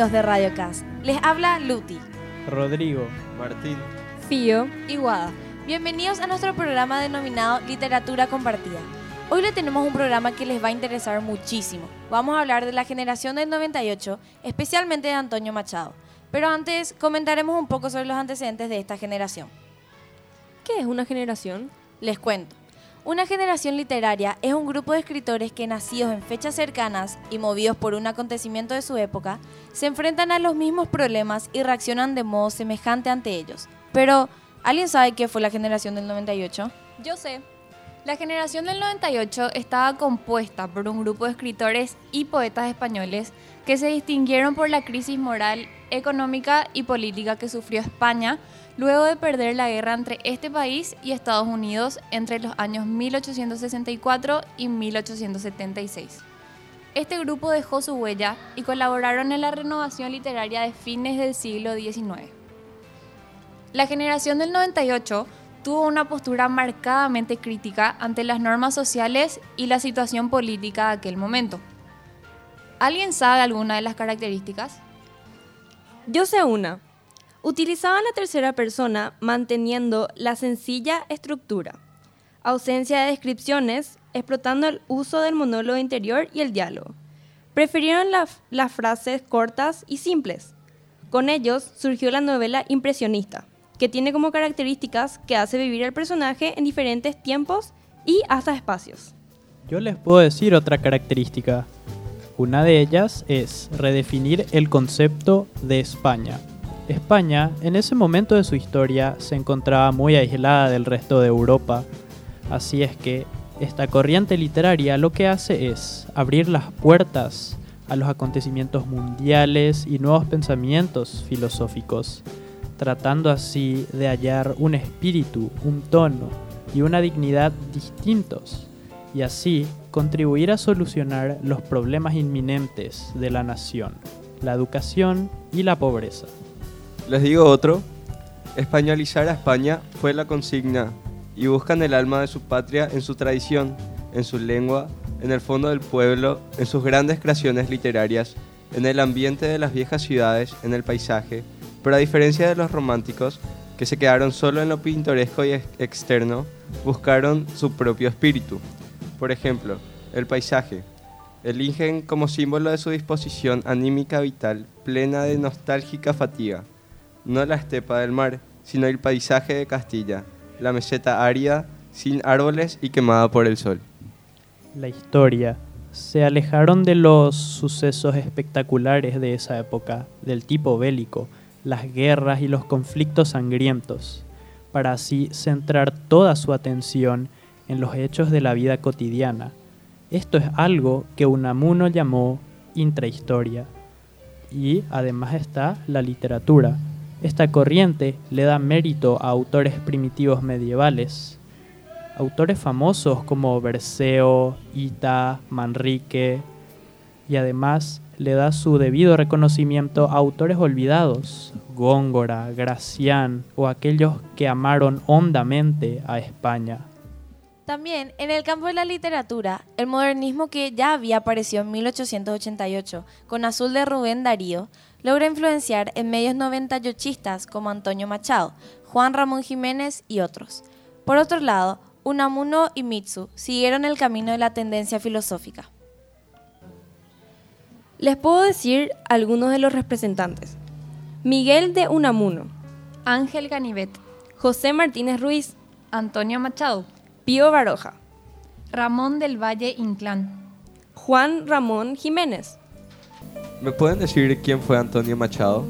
Amigos de Radio Cast, les habla Luti, Rodrigo, Martín, Fío y Guada. Bienvenidos a nuestro programa denominado Literatura Compartida. Hoy le tenemos un programa que les va a interesar muchísimo. Vamos a hablar de la generación del 98, especialmente de Antonio Machado. Pero antes comentaremos un poco sobre los antecedentes de esta generación. ¿Qué es una generación? Les cuento. Una generación literaria es un grupo de escritores que nacidos en fechas cercanas y movidos por un acontecimiento de su época, se enfrentan a los mismos problemas y reaccionan de modo semejante ante ellos. Pero, ¿alguien sabe qué fue la generación del 98? Yo sé. La generación del 98 estaba compuesta por un grupo de escritores y poetas españoles que se distinguieron por la crisis moral, económica y política que sufrió España luego de perder la guerra entre este país y Estados Unidos entre los años 1864 y 1876. Este grupo dejó su huella y colaboraron en la renovación literaria de fines del siglo XIX. La generación del 98 tuvo una postura marcadamente crítica ante las normas sociales y la situación política de aquel momento. ¿Alguien sabe alguna de las características? Yo sé una. Utilizaban la tercera persona manteniendo la sencilla estructura, ausencia de descripciones, explotando el uso del monólogo interior y el diálogo. Prefirieron las frases cortas y simples. Con ellos surgió la novela impresionista, que tiene como características que hace vivir al personaje en diferentes tiempos y hasta espacios. Yo les puedo decir otra característica. Una de ellas es redefinir el concepto de España. España, en ese momento de su historia, se encontraba muy aislada del resto de Europa, así es que esta corriente literaria lo que hace es abrir las puertas a los acontecimientos mundiales y nuevos pensamientos filosóficos, tratando así de hallar un espíritu, un tono y una dignidad distintos, y así contribuir a solucionar los problemas inminentes de la nación, la educación y la pobreza. Les digo otro, españolizar a España fue la consigna y buscan el alma de su patria en su tradición, en su lengua, en el fondo del pueblo, en sus grandes creaciones literarias, en el ambiente de las viejas ciudades, en el paisaje, pero a diferencia de los románticos, que se quedaron solo en lo pintoresco y externo, buscaron su propio espíritu. Por ejemplo, el paisaje. Eligen como símbolo de su disposición anímica vital, plena de nostálgica fatiga no la estepa del mar, sino el paisaje de Castilla, la meseta árida, sin árboles y quemada por el sol. La historia. Se alejaron de los sucesos espectaculares de esa época, del tipo bélico, las guerras y los conflictos sangrientos, para así centrar toda su atención en los hechos de la vida cotidiana. Esto es algo que Unamuno llamó intrahistoria. Y además está la literatura, esta corriente le da mérito a autores primitivos medievales, autores famosos como Berceo, Ita, Manrique, y además le da su debido reconocimiento a autores olvidados, Góngora, Gracián o aquellos que amaron hondamente a España. También en el campo de la literatura, el modernismo que ya había aparecido en 1888 con Azul de Rubén Darío, logra influenciar en medios noventayochistas como Antonio Machado, Juan Ramón Jiménez y otros. Por otro lado, Unamuno y Mitsu siguieron el camino de la tendencia filosófica. Les puedo decir algunos de los representantes. Miguel de Unamuno, Ángel Ganivet, José Martínez Ruiz, Antonio Machado, Pío Baroja, Ramón del Valle Inclán, Juan Ramón Jiménez, ¿Me pueden decir quién fue Antonio Machado?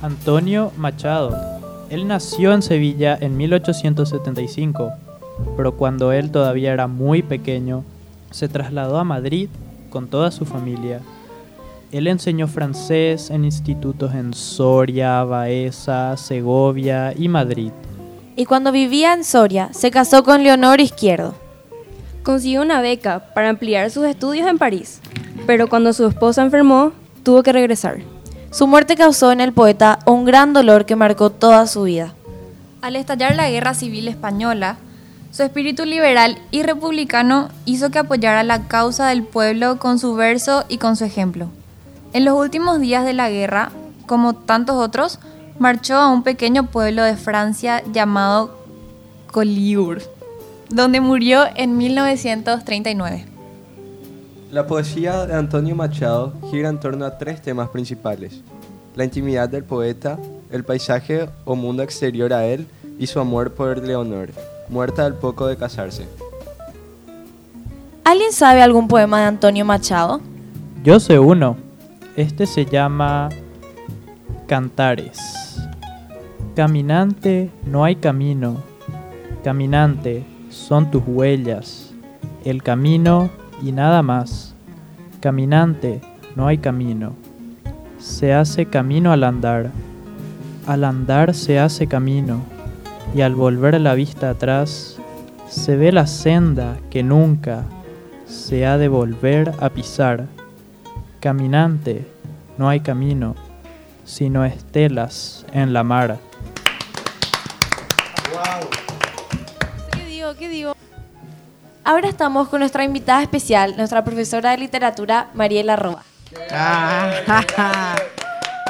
Antonio Machado. Él nació en Sevilla en 1875, pero cuando él todavía era muy pequeño, se trasladó a Madrid con toda su familia. Él enseñó francés en institutos en Soria, Baeza, Segovia y Madrid. Y cuando vivía en Soria, se casó con Leonor Izquierdo. Consiguió una beca para ampliar sus estudios en París pero cuando su esposa enfermó, tuvo que regresar. Su muerte causó en el poeta un gran dolor que marcó toda su vida. Al estallar la Guerra Civil Española, su espíritu liberal y republicano hizo que apoyara la causa del pueblo con su verso y con su ejemplo. En los últimos días de la guerra, como tantos otros, marchó a un pequeño pueblo de Francia llamado Collioure, donde murió en 1939. La poesía de Antonio Machado gira en torno a tres temas principales. La intimidad del poeta, el paisaje o mundo exterior a él y su amor por Leonor, muerta al poco de casarse. ¿Alguien sabe algún poema de Antonio Machado? Yo sé uno. Este se llama Cantares. Caminante, no hay camino. Caminante, son tus huellas. El camino y nada más. Caminante, no hay camino. Se hace camino al andar. Al andar se hace camino. Y al volver la vista atrás, se ve la senda que nunca se ha de volver a pisar. Caminante, no hay camino, sino estelas en la mar. Ahora estamos con nuestra invitada especial, nuestra profesora de literatura, Mariela Roa. Ah,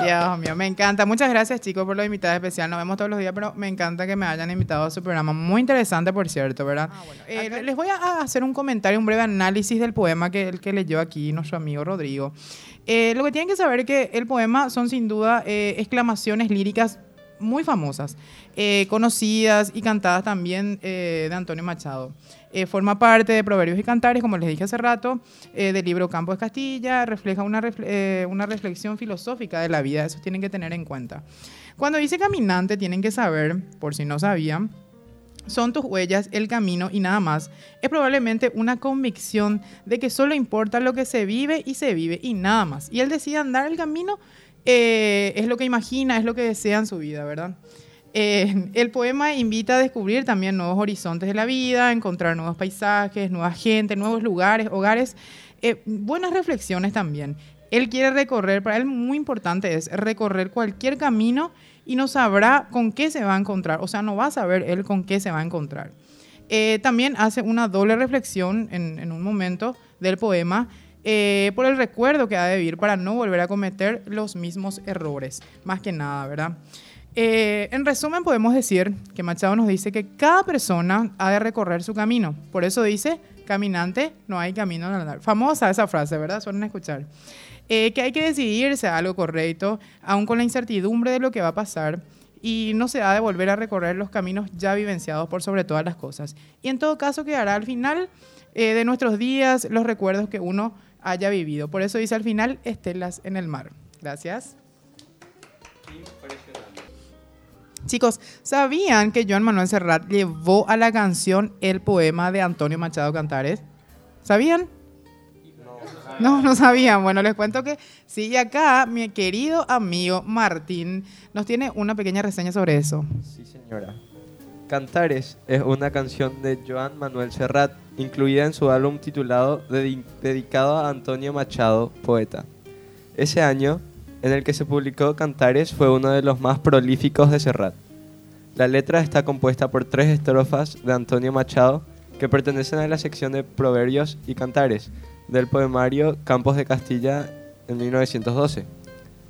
Dios mío, me encanta. Muchas gracias, chicos, por la invitada especial. Nos vemos todos los días, pero me encanta que me hayan invitado a su programa. Muy interesante, por cierto, ¿verdad? Eh, les voy a hacer un comentario, un breve análisis del poema que, el que leyó aquí nuestro amigo Rodrigo. Eh, lo que tienen que saber es que el poema son sin duda eh, exclamaciones líricas muy famosas, conocidas y cantadas también de Antonio Machado. Eh, forma parte de Proverbios y Cantares, como les dije hace rato, eh, del libro Campo de Castilla, refleja una, eh, una reflexión filosófica de la vida, eso tienen que tener en cuenta. Cuando dice caminante, tienen que saber, por si no sabían, son tus huellas, el camino y nada más. Es probablemente una convicción de que solo importa lo que se vive y se vive y nada más. Y él decide andar el camino, es lo que imagina, es lo que desea en su vida, ¿verdad? Eh, el poema invita a descubrir también nuevos horizontes de la vida, encontrar nuevos paisajes, nueva gente, nuevos lugares, hogares, eh, buenas reflexiones también. Él quiere recorrer, para él muy importante es recorrer cualquier camino y no sabrá con qué se va a encontrar, o sea, no va a saber él con qué se va a encontrar. Eh, también hace una doble reflexión en, un momento del poema por el recuerdo que ha de vivir para no volver a cometer los mismos errores, más que nada, ¿verdad? Eh, en resumen, podemos decir que Machado nos dice que cada persona ha de recorrer su camino. Por eso dice, caminante, no hay camino al andar. Famosa esa frase, ¿verdad? Suelen escuchar. Eh, que hay que decidirse a algo correcto, aún con la incertidumbre de lo que va a pasar, y no se ha de volver a recorrer los caminos ya vivenciados por sobre todas las cosas. Y en todo caso quedará al final eh, de nuestros días los recuerdos que uno haya vivido. Por eso dice al final, estelas en el mar. Gracias. Chicos, ¿sabían que Joan Manuel Serrat llevó a la canción el poema de Antonio Machado Cantares? ¿Sabían? No, no sabían. Bueno, les cuento que sí, acá mi querido amigo Martín nos tiene una pequeña reseña sobre eso. Sí, señora. Cantares es una canción de Joan Manuel Serrat, incluida en su álbum titulado Dedi- Dedicado a Antonio Machado, poeta. Ese año, en el que se publicó Cantares, fue uno de los más prolíficos de Serrat. La letra está compuesta por tres estrofas de Antonio Machado que pertenecen a la sección de Proverbios y Cantares del poemario Campos de Castilla en 1912,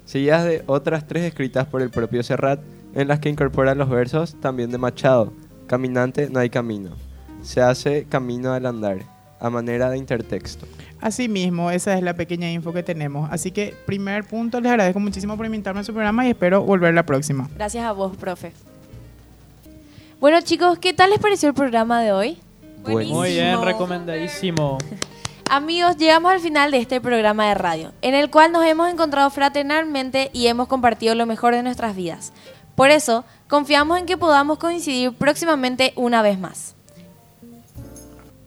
seguidas de otras tres escritas por el propio Serrat en las que incorpora los versos también de Machado, Caminante no hay camino, se hace camino al andar, a manera de intertexto. Asimismo, esa es la pequeña info que tenemos. Así que, primer punto, les agradezco muchísimo por invitarme a su programa y espero volver la próxima. Gracias a vos, profe. Bueno, chicos, ¿qué tal les pareció el programa de hoy? Buenísimo. Muy bien, recomendadísimo. Amigos, llegamos al final de este programa de radio, en el cual nos hemos encontrado fraternalmente y hemos compartido lo mejor de nuestras vidas. Por eso, confiamos en que podamos coincidir próximamente una vez más.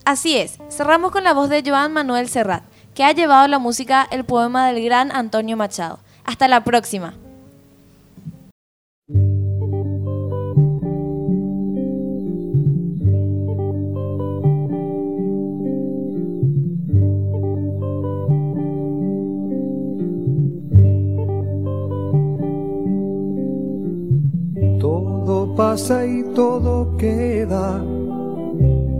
Así es, cerramos con la voz de Joan Manuel Serrat, que ha llevado la música el poema del gran Antonio Machado. Hasta la próxima. Todo pasa y todo queda,